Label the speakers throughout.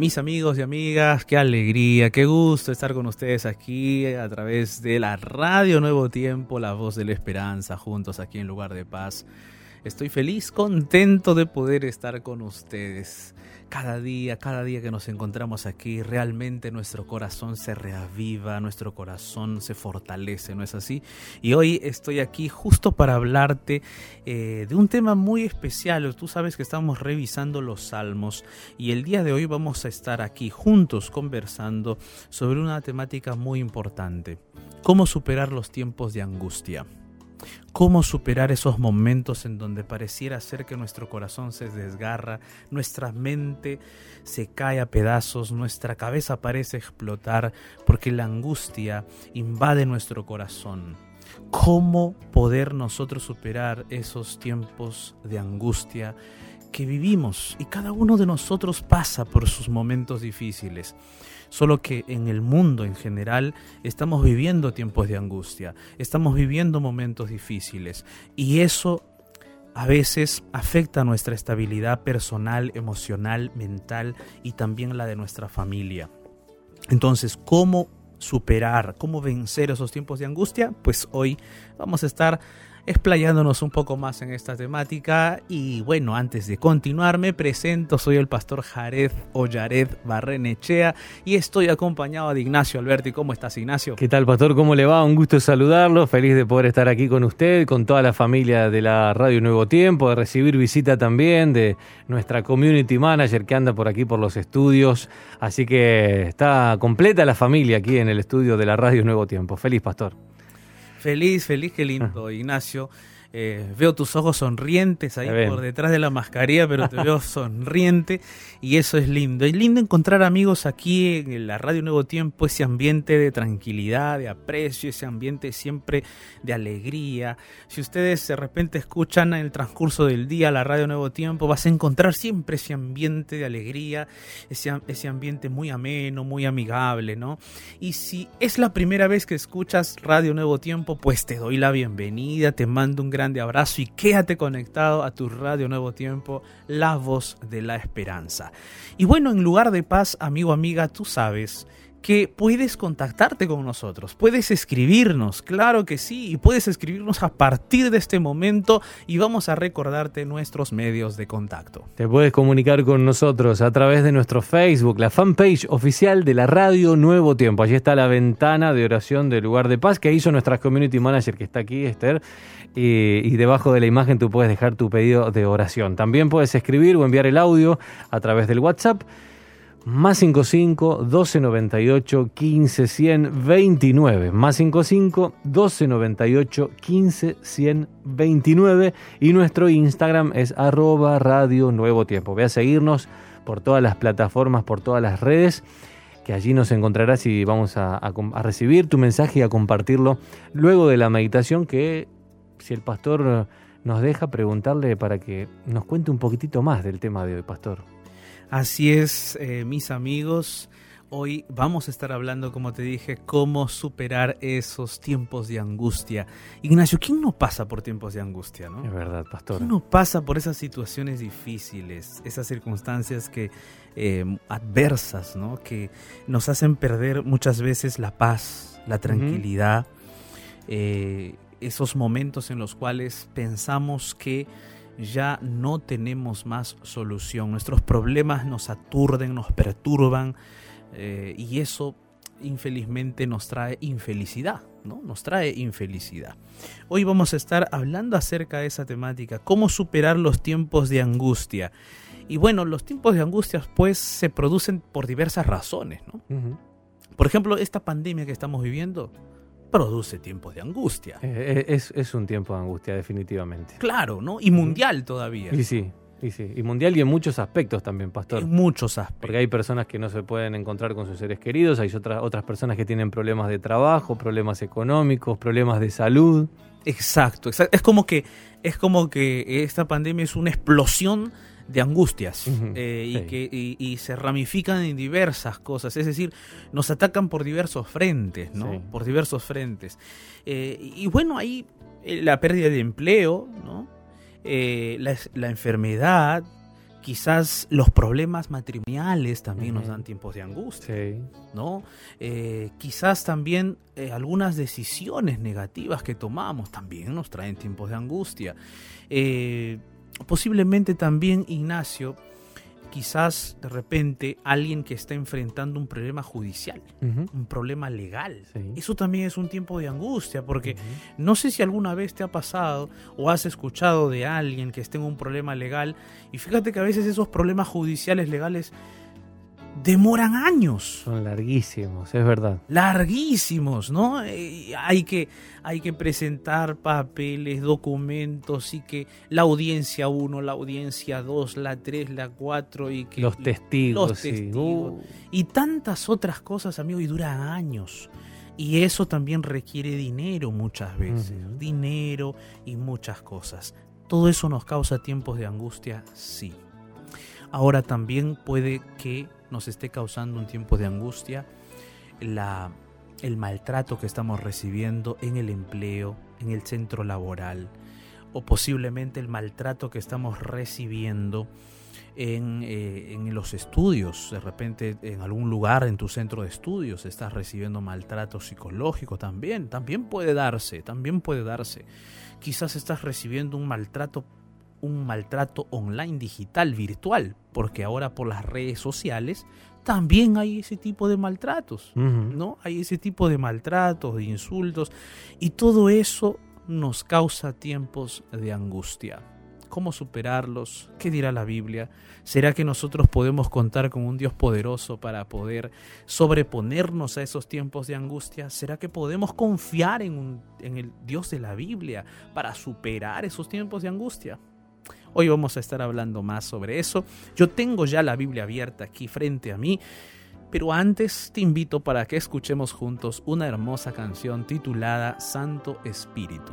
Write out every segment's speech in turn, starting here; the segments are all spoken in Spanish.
Speaker 1: mis amigos y amigas, qué alegría, qué gusto estar con ustedes aquí a través de la Radio Nuevo Tiempo, la voz de la esperanza, juntos aquí en Lugar de Paz. Estoy feliz, contento de poder estar con ustedes. Cada día, cada día que nos encontramos aquí, realmente nuestro corazón se reaviva, nuestro corazón se fortalece, ¿no es así? Y hoy estoy aquí justo para hablarte eh, de un tema muy especial. Tú sabes que estamos revisando los salmos y el día de hoy vamos a estar aquí juntos conversando sobre una temática muy importante. ¿Cómo superar los tiempos de angustia? Cómo superar esos momentos en donde pareciera ser que nuestro corazón se desgarra, nuestra mente se cae a pedazos, nuestra cabeza parece explotar porque la angustia invade nuestro corazón. ¿Cómo poder nosotros superar esos tiempos de angustia que vivimos? Y cada uno de nosotros pasa por sus momentos difíciles. Solo que en el mundo en general estamos viviendo tiempos de angustia, estamos viviendo momentos difíciles y eso a veces afecta nuestra estabilidad personal, emocional, mental y también la de nuestra familia. Entonces, ¿cómo superar, cómo vencer esos tiempos de angustia? Pues hoy vamos a estar explayándonos un poco más en esta temática. Y bueno, antes de continuar, me presento, soy el pastor Jared o Barrenechea y estoy acompañado de Ignacio Alberti. ¿Cómo estás, Ignacio?
Speaker 2: ¿Qué tal, pastor? ¿Cómo le va? Un gusto saludarlo, feliz de poder estar aquí con usted, con toda la familia de la Radio Nuevo Tiempo, de recibir visita también de nuestra community manager que anda por aquí por los estudios. Así que está completa la familia aquí en el estudio de la Radio Nuevo Tiempo. Feliz, pastor.
Speaker 1: Feliz, feliz, qué lindo, Ignacio. Eh, veo tus ojos sonrientes ahí por detrás de la mascarilla, pero te veo sonriente y eso es lindo. Es lindo encontrar amigos aquí en la Radio Nuevo Tiempo, ese ambiente de tranquilidad, de aprecio, ese ambiente siempre de alegría. Si ustedes de repente escuchan en el transcurso del día la Radio Nuevo Tiempo, vas a encontrar siempre ese ambiente de alegría, ese, ese ambiente muy ameno, muy amigable, ¿no? Y si es la primera vez que escuchas Radio Nuevo Tiempo, pues te doy la bienvenida, te mando un grande abrazo y quédate conectado a tu Radio Nuevo Tiempo, la voz de la esperanza. Y bueno, en lugar de paz, amigo, amiga, tú sabes que puedes contactarte con nosotros, puedes escribirnos, claro que sí, y puedes escribirnos a partir de este momento y vamos a recordarte nuestros medios de contacto.
Speaker 2: Te puedes comunicar con nosotros a través de nuestro Facebook, la fanpage oficial de la radio Nuevo Tiempo. Allí está la ventana de oración del lugar de paz que hizo nuestra community manager que está aquí, Esther, y, y debajo de la imagen tú puedes dejar tu pedido de oración. También puedes escribir o enviar el audio a través del WhatsApp más 55 1298 15 100 29 más 55 1298 15 100 29 y nuestro Instagram es arroba radio nuevo tiempo. Ve a seguirnos por todas las plataformas por todas las redes que allí nos encontrarás y vamos a, a recibir tu mensaje y a compartirlo luego de la meditación que si el pastor nos deja preguntarle para que nos cuente un poquitito más del tema de hoy pastor
Speaker 1: Así es, eh, mis amigos. Hoy vamos a estar hablando, como te dije, cómo superar esos tiempos de angustia. Ignacio, ¿quién no pasa por tiempos de angustia? ¿no?
Speaker 2: Es verdad, pastor.
Speaker 1: ¿Quién no pasa por esas situaciones difíciles, esas circunstancias que eh, adversas, ¿no? que nos hacen perder muchas veces la paz, la tranquilidad, eh, esos momentos en los cuales pensamos que ya no tenemos más solución. Nuestros problemas nos aturden, nos perturban eh, y eso infelizmente nos trae infelicidad, ¿no? Nos trae infelicidad. Hoy vamos a estar hablando acerca de esa temática, cómo superar los tiempos de angustia. Y bueno, los tiempos de angustia pues se producen por diversas razones, ¿no? Por ejemplo, esta pandemia que estamos viviendo produce tiempos de angustia.
Speaker 2: Eh, eh, es, un tiempo de angustia, definitivamente.
Speaker 1: Claro, ¿no? Y mundial todavía.
Speaker 2: Y sí, y sí. Y mundial y en muchos aspectos también, Pastor.
Speaker 1: En muchos aspectos.
Speaker 2: Porque hay personas que no se pueden encontrar con sus seres queridos, hay otras, otras personas que tienen problemas de trabajo, problemas económicos, problemas de salud.
Speaker 1: Exacto, exacto. Es como que, es como que esta pandemia es una explosión de angustias eh, y que y, se ramifican en diversas cosas, es decir, nos atacan por diversos frentes, ¿no? Por diversos frentes. Eh, y bueno, ahí eh, la pérdida de empleo, ¿no? La, la, enfermedad, quizás los problemas matrimoniales también nos dan tiempos de angustia.
Speaker 2: Sí.
Speaker 1: ¿no? Quizás también algunas decisiones negativas que tomamos también nos traen tiempos de angustia. Eh, posiblemente también, Ignacio, quizás de repente alguien que está enfrentando un problema judicial, un problema legal.
Speaker 2: Sí.
Speaker 1: Eso también es un tiempo de angustia, porque no sé si alguna vez te ha pasado o has escuchado de alguien que esté en un problema legal y fíjate que a veces esos problemas judiciales legales demoran años
Speaker 2: Son larguísimos, es verdad.
Speaker 1: larguísimos, ¿no? Eh, hay, que, hay que presentar papeles, documentos y que la audiencia 1, la audiencia 2, la 3, la 4 y que...
Speaker 2: Los testigos.
Speaker 1: los
Speaker 2: sí.
Speaker 1: testigos.
Speaker 2: Uh,
Speaker 1: Y tantas otras cosas, amigo, y duran años. Y eso también requiere dinero muchas veces. Dinero y muchas cosas. ¿Todo eso nos causa tiempos de angustia? Sí. Ahora también puede que nos esté causando un tiempo de angustia la, el maltrato que estamos recibiendo en el empleo, en el centro laboral, o posiblemente el maltrato que estamos recibiendo en, eh, en los estudios. De repente en algún lugar en tu centro de estudios estás recibiendo maltrato psicológico también. También puede darse, también puede darse. Quizás estás recibiendo un maltrato un maltrato online digital virtual, porque ahora por las redes sociales también hay ese tipo de maltratos. ¿no? Hay ese tipo de maltratos, de insultos, y todo eso nos causa tiempos de angustia. ¿Cómo superarlos? ¿Qué dirá la Biblia? ¿Será que nosotros podemos contar con un Dios poderoso para poder sobreponernos a esos tiempos de angustia? ¿Será que podemos confiar en, un- en el Dios de la Biblia para superar esos tiempos de angustia? Hoy vamos a estar hablando más sobre eso. Yo tengo ya la Biblia abierta aquí frente a mí. Pero antes te invito para que escuchemos juntos una hermosa canción titulada Santo Espíritu.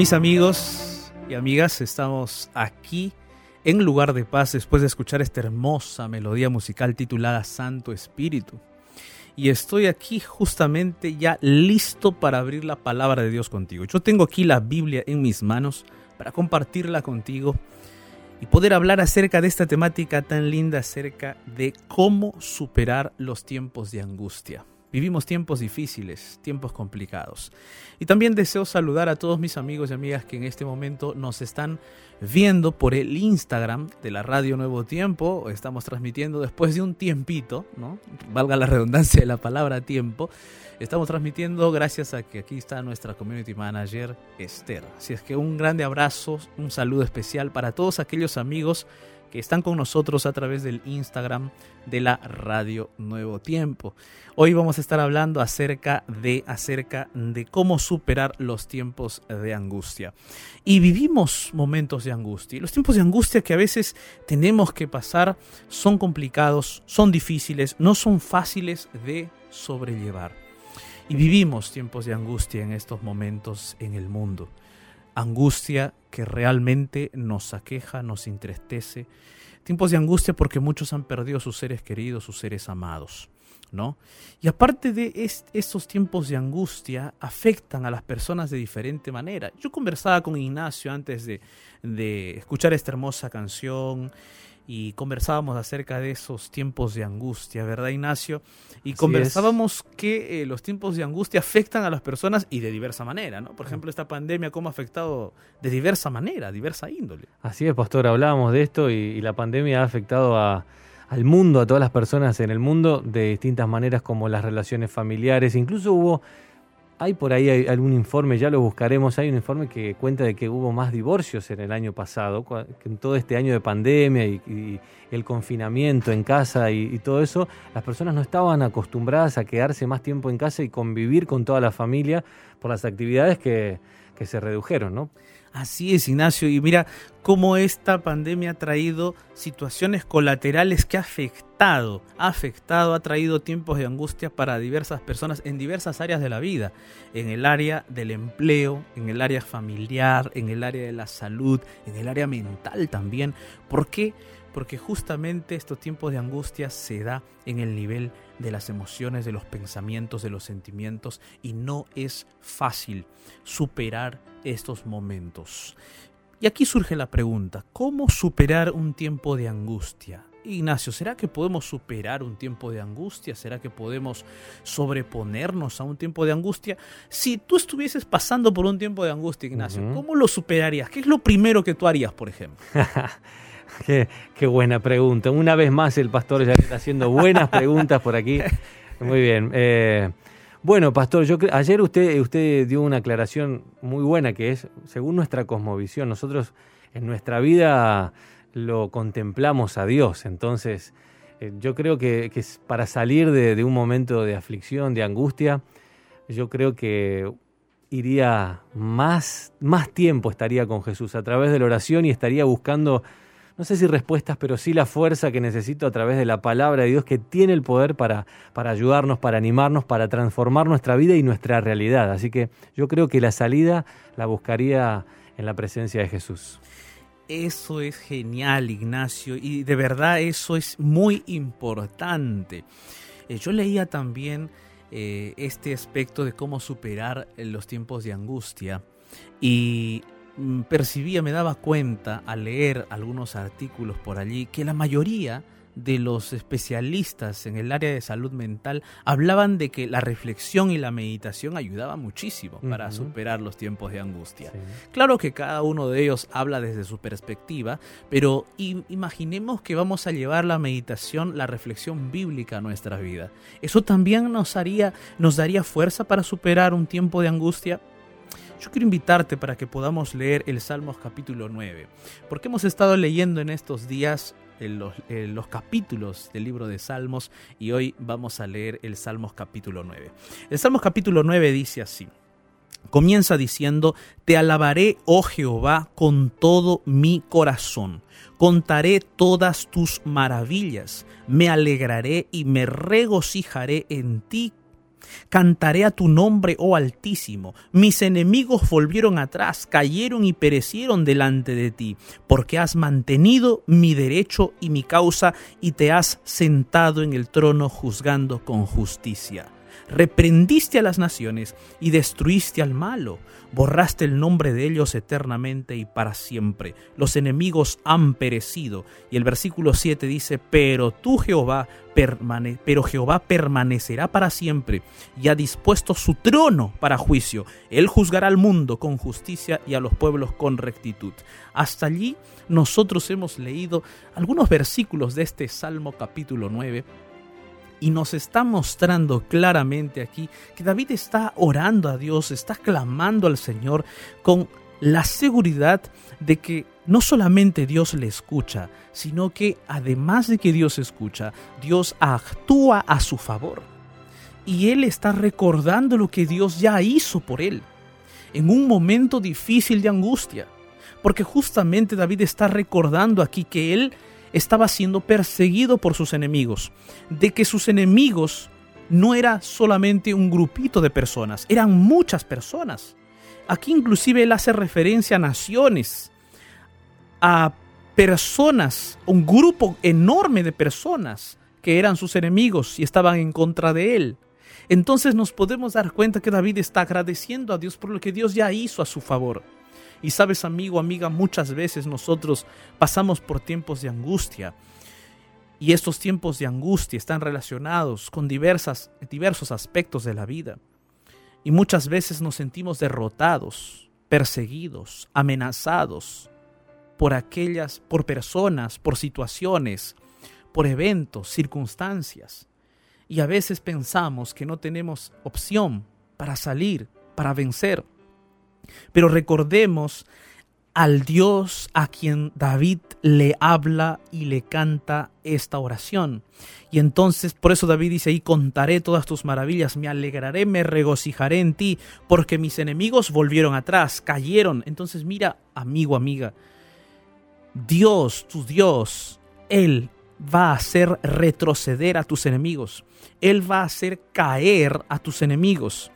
Speaker 1: Mis amigos y amigas, estamos aquí en lugar de paz después de escuchar esta hermosa melodía musical titulada Santo Espíritu. Y estoy aquí justamente ya listo para abrir la palabra de Dios contigo. Yo tengo aquí la Biblia en mis manos para compartirla contigo y poder hablar acerca de esta temática tan linda acerca de cómo superar los tiempos de angustia. Vivimos tiempos difíciles, tiempos complicados. Y también deseo saludar a todos mis amigos y amigas que en este momento nos están viendo por el Instagram de la Radio Nuevo Tiempo. Estamos transmitiendo después de un tiempito, ¿no? Valga la redundancia de la palabra tiempo. Estamos transmitiendo gracias a que aquí está nuestra community manager Esther. Así es que un grande abrazo, un saludo especial para todos aquellos amigos que están con nosotros a través del Instagram de la Radio Nuevo Tiempo. Hoy vamos a estar hablando acerca de acerca de cómo superar los tiempos de angustia. Y vivimos momentos de angustia. Los tiempos de angustia que a veces tenemos que pasar son complicados, son difíciles, no son fáciles de sobrellevar. Y vivimos tiempos de angustia en estos momentos en el mundo angustia que realmente nos aqueja, nos entristece. Tiempos de angustia porque muchos han perdido sus seres queridos, sus seres amados. ¿No? Y aparte de estos tiempos de angustia, afectan a las personas de diferente manera. Yo conversaba con Ignacio antes de, de escuchar esta hermosa canción y conversábamos acerca de esos tiempos de angustia, ¿verdad, Ignacio? Y
Speaker 2: Así
Speaker 1: conversábamos que eh, los tiempos de angustia afectan a las personas y de diversa manera, ¿no? Por ejemplo, esta pandemia, ¿cómo ha afectado de diversa manera, diversa índole?
Speaker 2: Así es, pastor, hablábamos de esto y, y la pandemia ha afectado a, al mundo, a todas las personas en el mundo de distintas maneras como las relaciones familiares. Incluso hubo, hay por ahí algún informe, ya lo buscaremos, hay un informe que cuenta de que hubo más divorcios en el año pasado, en todo este año de pandemia y, el confinamiento en casa y, y todo eso, las personas no estaban acostumbradas a quedarse más tiempo en casa y convivir con toda la familia por las actividades que, que se redujeron, ¿no?
Speaker 1: Así es, Ignacio. Y mira cómo esta pandemia ha traído situaciones colaterales que ha afectado, ha afectado, ha traído tiempos de angustia para diversas personas en diversas áreas de la vida, en el área del empleo, en el área familiar, en el área de la salud, en el área mental también. ¿Por qué? Porque justamente estos tiempos de angustia se da en el nivel de las emociones, de los pensamientos, de los sentimientos y no es fácil superar estos momentos. Y aquí surge la pregunta, ¿cómo superar un tiempo de angustia? Ignacio, ¿será que podemos superar un tiempo de angustia? ¿Será que podemos sobreponernos a un tiempo de angustia? Si tú estuvieses pasando por un tiempo de angustia, Ignacio. ¿cómo lo superarías? ¿Qué es lo primero que tú harías, por ejemplo?
Speaker 2: Qué, qué buena pregunta. Una vez más el pastor ya está haciendo buenas preguntas por aquí. Muy bien. Eh, bueno, pastor, yo ayer usted, usted dio una aclaración muy buena que es, según nuestra cosmovisión, nosotros en nuestra vida lo contemplamos a Dios. Entonces, eh, yo creo que, para salir de, de un momento de aflicción, de angustia, yo creo que iría más, más tiempo estaría con Jesús a través de la oración y estaría buscando, no sé si respuestas, pero sí la fuerza que necesito a través de la palabra de Dios que tiene el poder para, para ayudarnos, para animarnos, para transformar nuestra vida y nuestra realidad. Así que yo creo que la salida la buscaría en la presencia de Jesús.
Speaker 1: Eso es genial, Ignacio, y de verdad eso es muy importante. Eh, yo leía también eh, este aspecto de cómo superar los tiempos de angustia y percibía, me daba cuenta al leer algunos artículos por allí, que la mayoría de los especialistas en el área de salud mental hablaban de que la reflexión y la meditación ayudaban muchísimo para superar los tiempos de angustia.
Speaker 2: Sí.
Speaker 1: Claro que cada uno de ellos habla desde su perspectiva, pero imaginemos que vamos a llevar la meditación, la reflexión bíblica a nuestra vida. ¿Eso también nos, haría, nos daría fuerza para superar un tiempo de angustia? Yo quiero invitarte para que podamos leer el Salmos capítulo 9, porque hemos estado leyendo en estos días en los capítulos del libro de Salmos y hoy vamos a leer el Salmos capítulo 9. El Salmos capítulo 9 dice así. Comienza diciendo, Te alabaré, oh Jehová, con todo mi corazón. Contaré todas tus maravillas. Me alegraré y me regocijaré en ti. Cantaré a tu nombre, oh Altísimo. Mis enemigos volvieron atrás, cayeron y perecieron delante de ti, porque has mantenido mi derecho y mi causa y te has sentado en el trono juzgando con justicia. Reprendiste a las naciones y destruiste al malo. Borraste el nombre de ellos eternamente y para siempre. Los enemigos han perecido. Y el versículo 7 dice, pero tú Jehová, permane pero Jehová permanecerá para siempre y ha dispuesto su trono para juicio. Él juzgará al mundo con justicia y a los pueblos con rectitud. Hasta allí nosotros hemos leído algunos versículos de este Salmo capítulo 9 y nos está mostrando claramente aquí que David está orando a Dios, está clamando al Señor con la seguridad de que no solamente Dios le escucha, sino que además de que Dios escucha, Dios actúa a su favor. Y él está recordando lo que Dios ya hizo por él en un momento difícil de angustia. Porque justamente David está recordando aquí que él estaba siendo perseguido por sus enemigos, de que sus enemigos no era solamente un grupito de personas, eran muchas personas. Aquí inclusive él hace referencia a naciones, a personas, un grupo enorme de personas que eran sus enemigos y estaban en contra de él. Entonces nos podemos dar cuenta que David está agradeciendo a Dios por lo que Dios ya hizo a su favor. Y sabes, amigo, amiga, muchas veces nosotros pasamos por tiempos de angustia. Y estos tiempos de angustia están relacionados con diversas, diversos aspectos de la vida. Y muchas veces nos sentimos derrotados, perseguidos, amenazados por aquellas, por personas, por situaciones, por eventos, circunstancias. Y a veces pensamos que no tenemos opción para salir, para vencer. Pero recordemos al Dios a quien David le habla y le canta esta oración. Y entonces, por eso David dice ahí, contaré todas tus maravillas, me alegraré, me regocijaré en ti, porque mis enemigos volvieron atrás, cayeron. Entonces mira, amigo, amiga, Dios, tu Dios, Él va a hacer retroceder a tus enemigos. Él va a hacer caer a tus enemigos.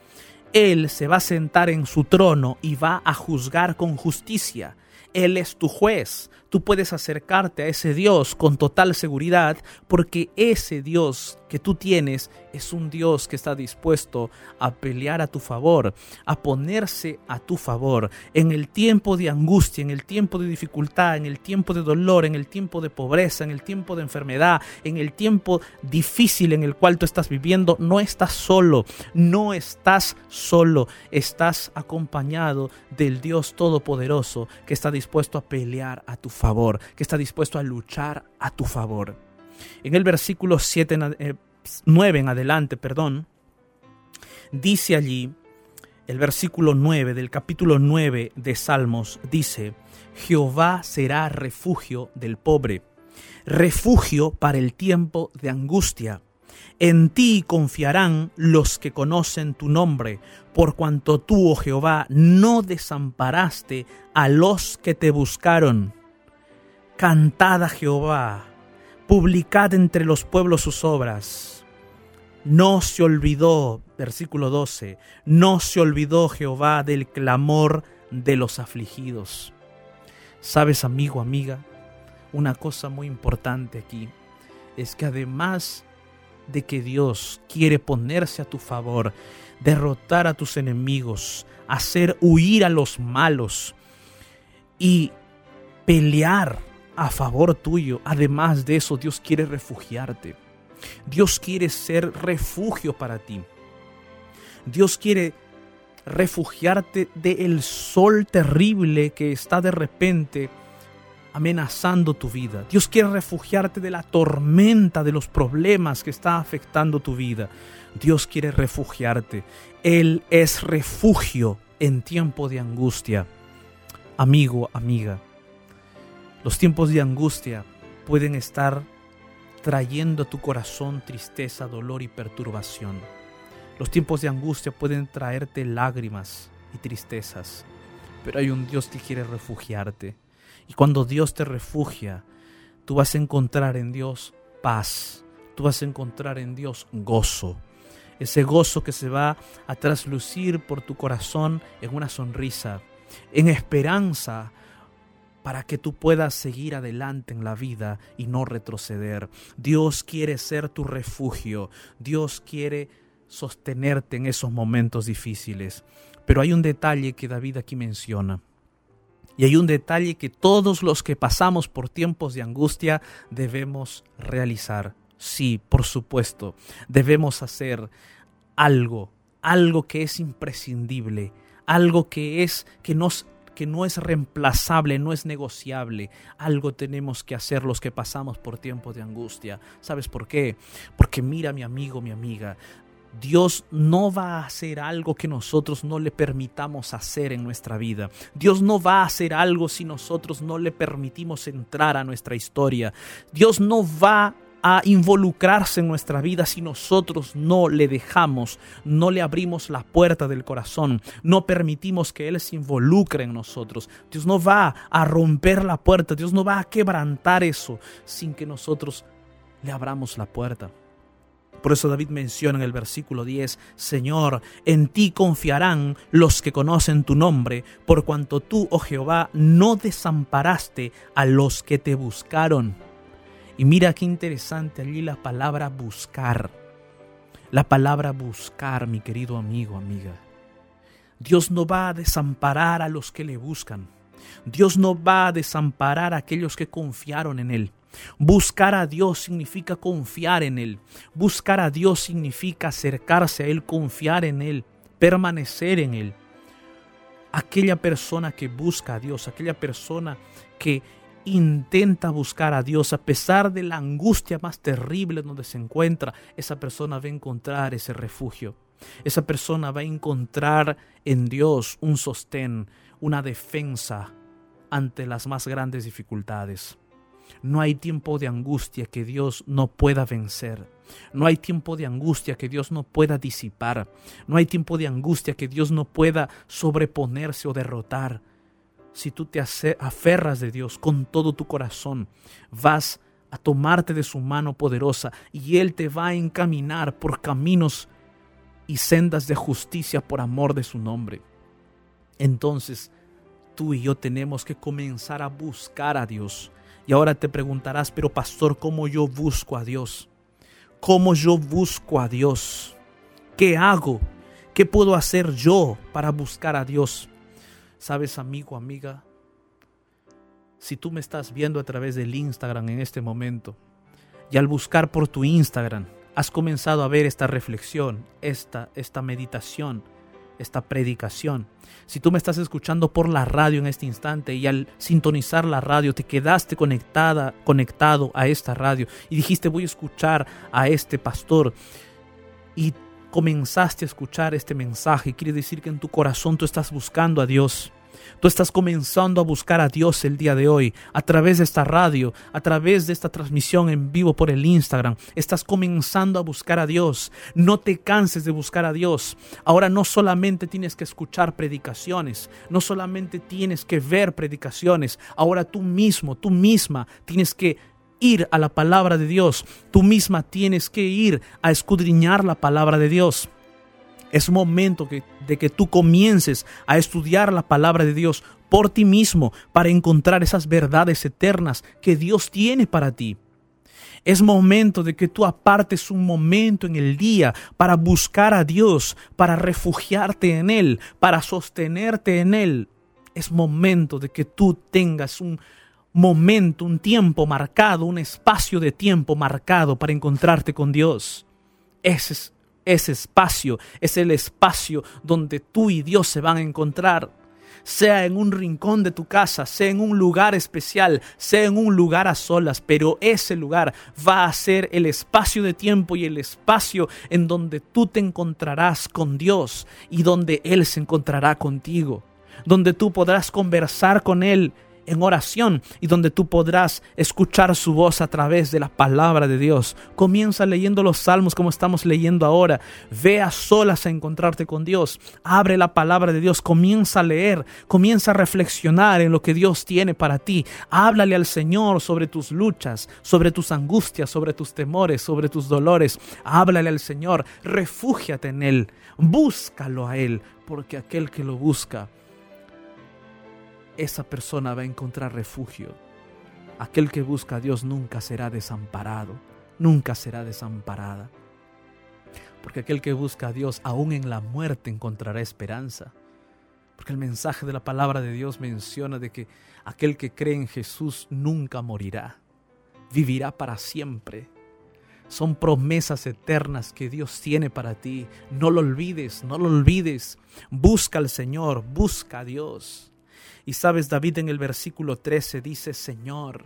Speaker 1: Él se va a sentar en su trono y va a juzgar con justicia. Él es tu juez. Tú puedes acercarte a ese Dios con total seguridad porque ese Dios que tú tienes es un Dios que está dispuesto a pelear a tu favor, a ponerse a tu favor en el tiempo de angustia, en el tiempo de dificultad, en el tiempo de dolor, en el tiempo de pobreza, en el tiempo de enfermedad, en el tiempo difícil en el cual tú estás viviendo. No estás solo, no estás solo, estás acompañado del Dios Todopoderoso que está dispuesto a pelear a tu favor, que está dispuesto a luchar a tu favor. En el versículo 7 en, eh, 9 en adelante, perdón, dice allí, el versículo 9 del capítulo 9 de Salmos dice, Jehová será refugio del pobre, refugio para el tiempo de angustia. En ti confiarán los que conocen tu nombre, por cuanto tú, oh Jehová, no desamparaste a los que te buscaron. Cantad a Jehová, publicad entre los pueblos sus obras. No se olvidó, versículo 12, no se olvidó Jehová del clamor de los afligidos. Sabes, amigo, amiga, una cosa muy importante aquí es que además de que Dios quiere ponerse a tu favor, derrotar a tus enemigos, hacer huir a los malos, y pelear a favor tuyo. Además de eso, Dios quiere refugiarte. Dios quiere ser refugio para ti. Dios quiere refugiarte del sol terrible que está de repente amenazando tu vida. Dios quiere refugiarte de la tormenta, de los problemas que está afectando tu vida. Dios quiere refugiarte. Él es refugio en tiempo de angustia. Amigo, amiga, los tiempos de angustia pueden estar trayendo a tu corazón tristeza, dolor y perturbación. Los tiempos de angustia pueden traerte lágrimas y tristezas, pero hay un Dios que quiere refugiarte. Y cuando Dios te refugia, tú vas a encontrar en Dios paz, tú vas a encontrar en Dios gozo. Ese gozo que se va a traslucir por tu corazón en una sonrisa, en esperanza para que tú puedas seguir adelante en la vida y no retroceder. Dios quiere ser tu refugio. Dios quiere sostenerte en esos momentos difíciles. Pero hay un detalle que David aquí menciona. Y hay un detalle que todos los que pasamos por tiempos de angustia debemos realizar. Sí, por supuesto, debemos hacer algo, algo que es imprescindible, algo que es que nos que no es reemplazable, no es negociable. Algo tenemos que hacer los que pasamos por tiempos de angustia. ¿Sabes por qué? Porque mira mi amigo, mi amiga, Dios no va a hacer algo que nosotros no le permitamos hacer en nuestra vida. Dios no va a hacer algo si nosotros no le permitimos entrar a nuestra historia. Dios no va a involucrarse en nuestra vida si nosotros no le dejamos, no le abrimos la puerta del corazón, no permitimos que Él se involucre en nosotros. Dios no va a romper la puerta, Dios no va a quebrantar eso sin que nosotros le abramos la puerta. Por eso David menciona en el versículo 10, Señor, en ti confiarán los que conocen tu nombre, por cuanto tú, oh Jehová, no desamparaste a los que te buscaron. Y mira qué interesante allí la palabra buscar. La palabra buscar, mi querido amigo, amiga. Dios no va a desamparar a los que le buscan. Dios no va a desamparar a aquellos que confiaron en Él. Buscar a Dios significa confiar en Él. Buscar a Dios significa acercarse a Él, confiar en Él, permanecer en Él. Aquella persona que busca a Dios, aquella persona que intenta buscar a Dios a pesar de la angustia más terrible donde se encuentra, esa persona va a encontrar ese refugio. Esa persona va a encontrar en Dios un sostén, una defensa ante las más grandes dificultades. No hay tiempo de angustia que Dios no pueda vencer. No hay tiempo de angustia que Dios no pueda disipar. No hay tiempo de angustia que Dios no pueda sobreponerse o derrotar si tú te aferras de Dios con todo tu corazón, vas a tomarte de su mano poderosa y Él te va a encaminar por caminos y sendas de justicia por amor de su nombre. Entonces, tú y yo tenemos que comenzar a buscar a Dios. Y ahora te preguntarás, pero pastor, ¿cómo yo busco a Dios? ¿Cómo yo busco a Dios? ¿Qué hago? ¿Qué puedo hacer yo para buscar a Dios? Sabes, amigo, amiga, si tú me estás viendo a través del Instagram en este momento y al buscar por tu Instagram has comenzado a ver esta reflexión, esta, esta meditación, esta predicación. Si tú me estás escuchando por la radio en este instante y al sintonizar la radio te quedaste conectada, conectado a esta radio y dijiste voy a escuchar a este pastor y comenzaste a escuchar este mensaje, quiere decir que en tu corazón tú estás buscando a Dios. Tú estás comenzando a buscar a Dios el día de hoy a través de esta radio, a través de esta transmisión en vivo por el Instagram. Estás comenzando a buscar a Dios. No te canses de buscar a Dios. Ahora no solamente tienes que escuchar predicaciones, no solamente tienes que ver predicaciones. Ahora tú mismo, tú misma tienes que ir a la palabra de Dios. Tú misma tienes que ir a escudriñar la palabra de Dios. Es momento de que tú comiences a estudiar la palabra de Dios por ti mismo para encontrar esas verdades eternas que Dios tiene para ti. Es momento de que tú apartes un momento en el día para buscar a Dios, para refugiarte en Él, para sostenerte en Él Es momento de que tú tengas un momento, un tiempo marcado, un espacio de tiempo marcado para encontrarte con Dios. Ese, es- ese espacio es el espacio donde tú y Dios se van a encontrar. Sea en un rincón de tu casa, sea en un lugar especial, sea en un lugar a solas, pero ese lugar va a ser el espacio de tiempo y el espacio en donde tú te encontrarás con Dios y donde Él se encontrará contigo, donde tú podrás conversar con Él en oración y donde tú podrás escuchar su voz a través de la palabra de Dios. Comienza leyendo los salmos como estamos leyendo ahora. Ve a solas a encontrarte con Dios. Abre la palabra de Dios. Comienza a leer. Comienza a reflexionar en lo que Dios tiene para ti. Háblale al Señor sobre tus luchas, sobre tus angustias, sobre tus temores, sobre tus dolores. Háblale al Señor. Refúgiate en Él. Búscalo a Él, porque aquel que lo busca esa persona va a encontrar refugio. Aquel que busca a Dios nunca será desamparado, nunca será desamparada. Porque aquel que busca a Dios aún en la muerte encontrará esperanza. Porque el mensaje de la palabra de Dios menciona de que aquel que cree en Jesús nunca morirá, vivirá para siempre. Son promesas eternas que Dios tiene para ti. No lo olvides, no lo olvides. Busca al Señor, busca a Dios. Y sabes, David en el versículo 13 dice, Señor,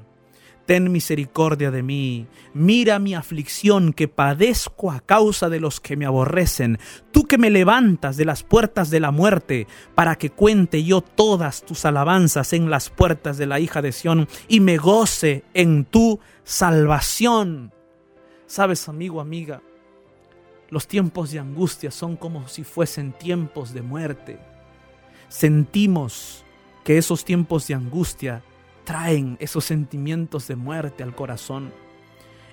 Speaker 1: ten misericordia de mí, mira mi aflicción que padezco a causa de los que me aborrecen, tú que me levantas de las puertas de la muerte, para que cuente yo todas tus alabanzas en las puertas de la hija de Sión y me goce en tu salvación. Sabes, amigo, amiga, los tiempos de angustia son como si fuesen tiempos de muerte. Sentimos que esos tiempos de angustia traen esos sentimientos de muerte al corazón.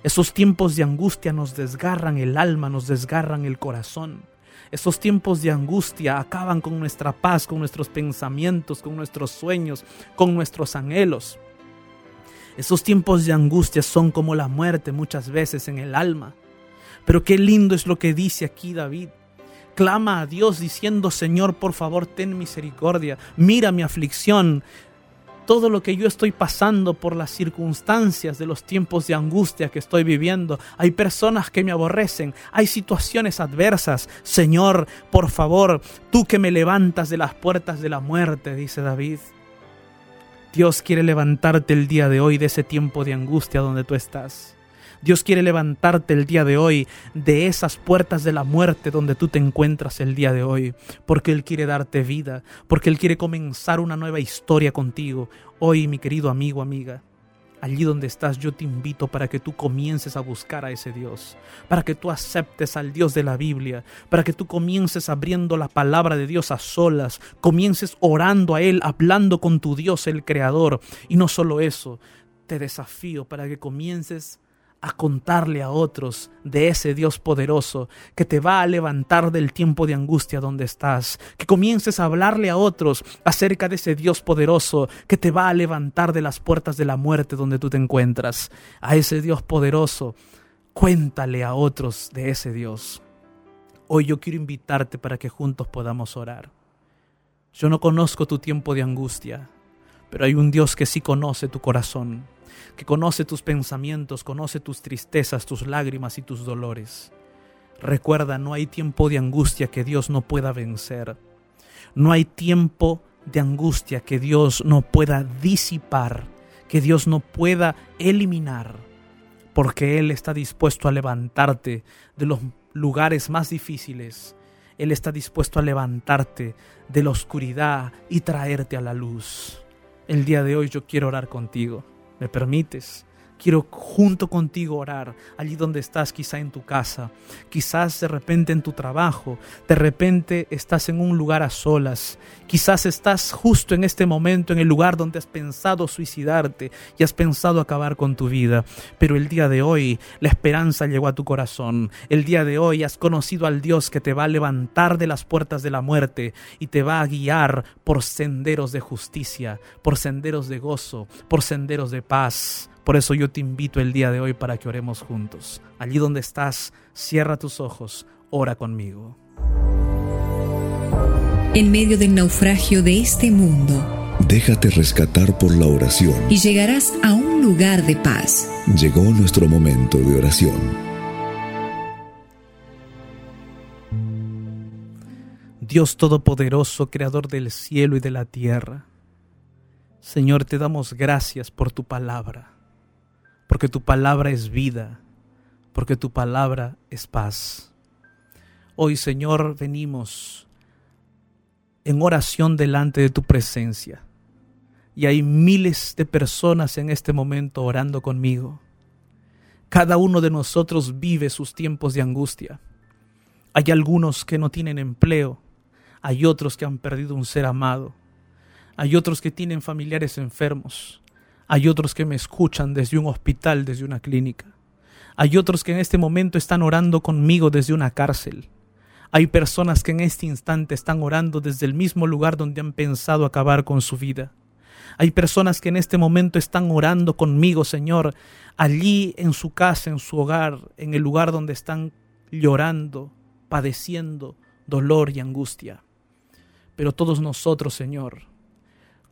Speaker 1: Esos tiempos de angustia nos desgarran el alma, nos desgarran el corazón. Esos tiempos de angustia acaban con nuestra paz, con nuestros pensamientos, con nuestros sueños, con nuestros anhelos. Esos tiempos de angustia son como la muerte muchas veces en el alma. Pero qué lindo es lo que dice aquí David clama a Dios diciendo, Señor, por favor, ten misericordia, mira mi aflicción, todo lo que yo estoy pasando por las circunstancias de los tiempos de angustia que estoy viviendo. Hay personas que me aborrecen, hay situaciones adversas. Señor, por favor, tú que me levantas de las puertas de la muerte, dice David. Dios quiere levantarte el día de hoy de ese tiempo de angustia donde tú estás. Dios quiere levantarte el día de hoy de esas puertas de la muerte donde tú te encuentras el día de hoy, porque Él quiere darte vida, porque Él quiere comenzar una nueva historia contigo. Hoy, mi querido amigo, amiga, allí donde estás, yo te invito para que tú comiences a buscar a ese Dios, para que tú aceptes al Dios de la Biblia, para que tú comiences abriendo la palabra de Dios a solas, comiences orando a Él, hablando con tu Dios, el Creador. Y no solo eso, te desafío para que comiences a contarle a otros de ese Dios poderoso que te va a levantar del tiempo de angustia donde estás, que comiences a hablarle a otros acerca de ese Dios poderoso que te va a levantar de las puertas de la muerte donde tú te encuentras, a ese Dios poderoso, cuéntale a otros de ese Dios. Hoy yo quiero invitarte para que juntos podamos orar. Yo no conozco tu tiempo de angustia, pero hay un Dios que sí conoce tu corazón que conoce tus pensamientos, conoce tus tristezas, tus lágrimas y tus dolores. Recuerda, no hay tiempo de angustia que Dios no pueda vencer. No hay tiempo de angustia que Dios no pueda disipar, que Dios no pueda eliminar, porque Él está dispuesto a levantarte de los lugares más difíciles. Él está dispuesto a levantarte de la oscuridad y traerte a la luz. El día de hoy yo quiero orar contigo. ¿Me permites? Quiero junto contigo orar allí donde estás, quizá en tu casa, quizás de repente en tu trabajo, de repente estás en un lugar a solas, quizás estás justo en este momento en el lugar donde has pensado suicidarte y has pensado acabar con tu vida, pero el día de hoy la esperanza llegó a tu corazón, el día de hoy has conocido al Dios que te va a levantar de las puertas de la muerte y te va a guiar por senderos de justicia, por senderos de gozo, por senderos de paz. Por eso yo te invito el día de hoy para que oremos juntos. Allí donde estás, cierra tus ojos, ora conmigo.
Speaker 3: En medio del naufragio de este mundo,
Speaker 4: Déjate rescatar por la oración.
Speaker 3: y llegarás a un lugar de paz.
Speaker 4: Llegó nuestro momento de oración.
Speaker 1: Dios Todopoderoso, Creador del cielo y de la tierra. Señor, te damos gracias por tu palabra, porque tu palabra es vida, porque tu palabra es paz. Hoy, Señor, venimos en oración delante de tu presencia. Y hay miles de personas en este momento orando conmigo. Cada uno de nosotros vive sus tiempos de angustia. Hay algunos que no tienen empleo, hay otros que han perdido un ser amado, hay otros que tienen familiares enfermos, hay otros que me escuchan desde un hospital, desde una clínica, hay otros que en este momento están orando conmigo desde una cárcel, hay personas que en este instante están orando desde el mismo lugar donde han pensado acabar con su vida. Hay personas que en este momento están orando conmigo, Señor, allí en su casa, en su hogar, en el lugar donde están llorando, padeciendo dolor y angustia. Pero todos nosotros, Señor,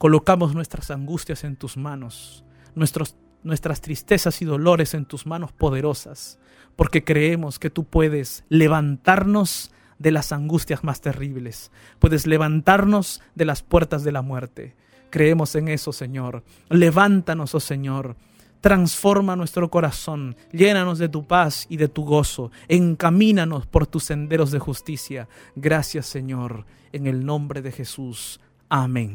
Speaker 1: colocamos nuestras angustias en tus manos, nuestros, nuestras tristezas y dolores en tus manos poderosas, porque creemos que tú puedes levantarnos de las angustias más terribles, puedes levantarnos de las puertas de la muerte. Creemos en eso, Señor. Levántanos, oh Señor. Transforma nuestro corazón, llénanos de tu paz y de tu gozo, encamínanos por tus senderos de justicia. Gracias, Señor, en el nombre de Jesús. Amén.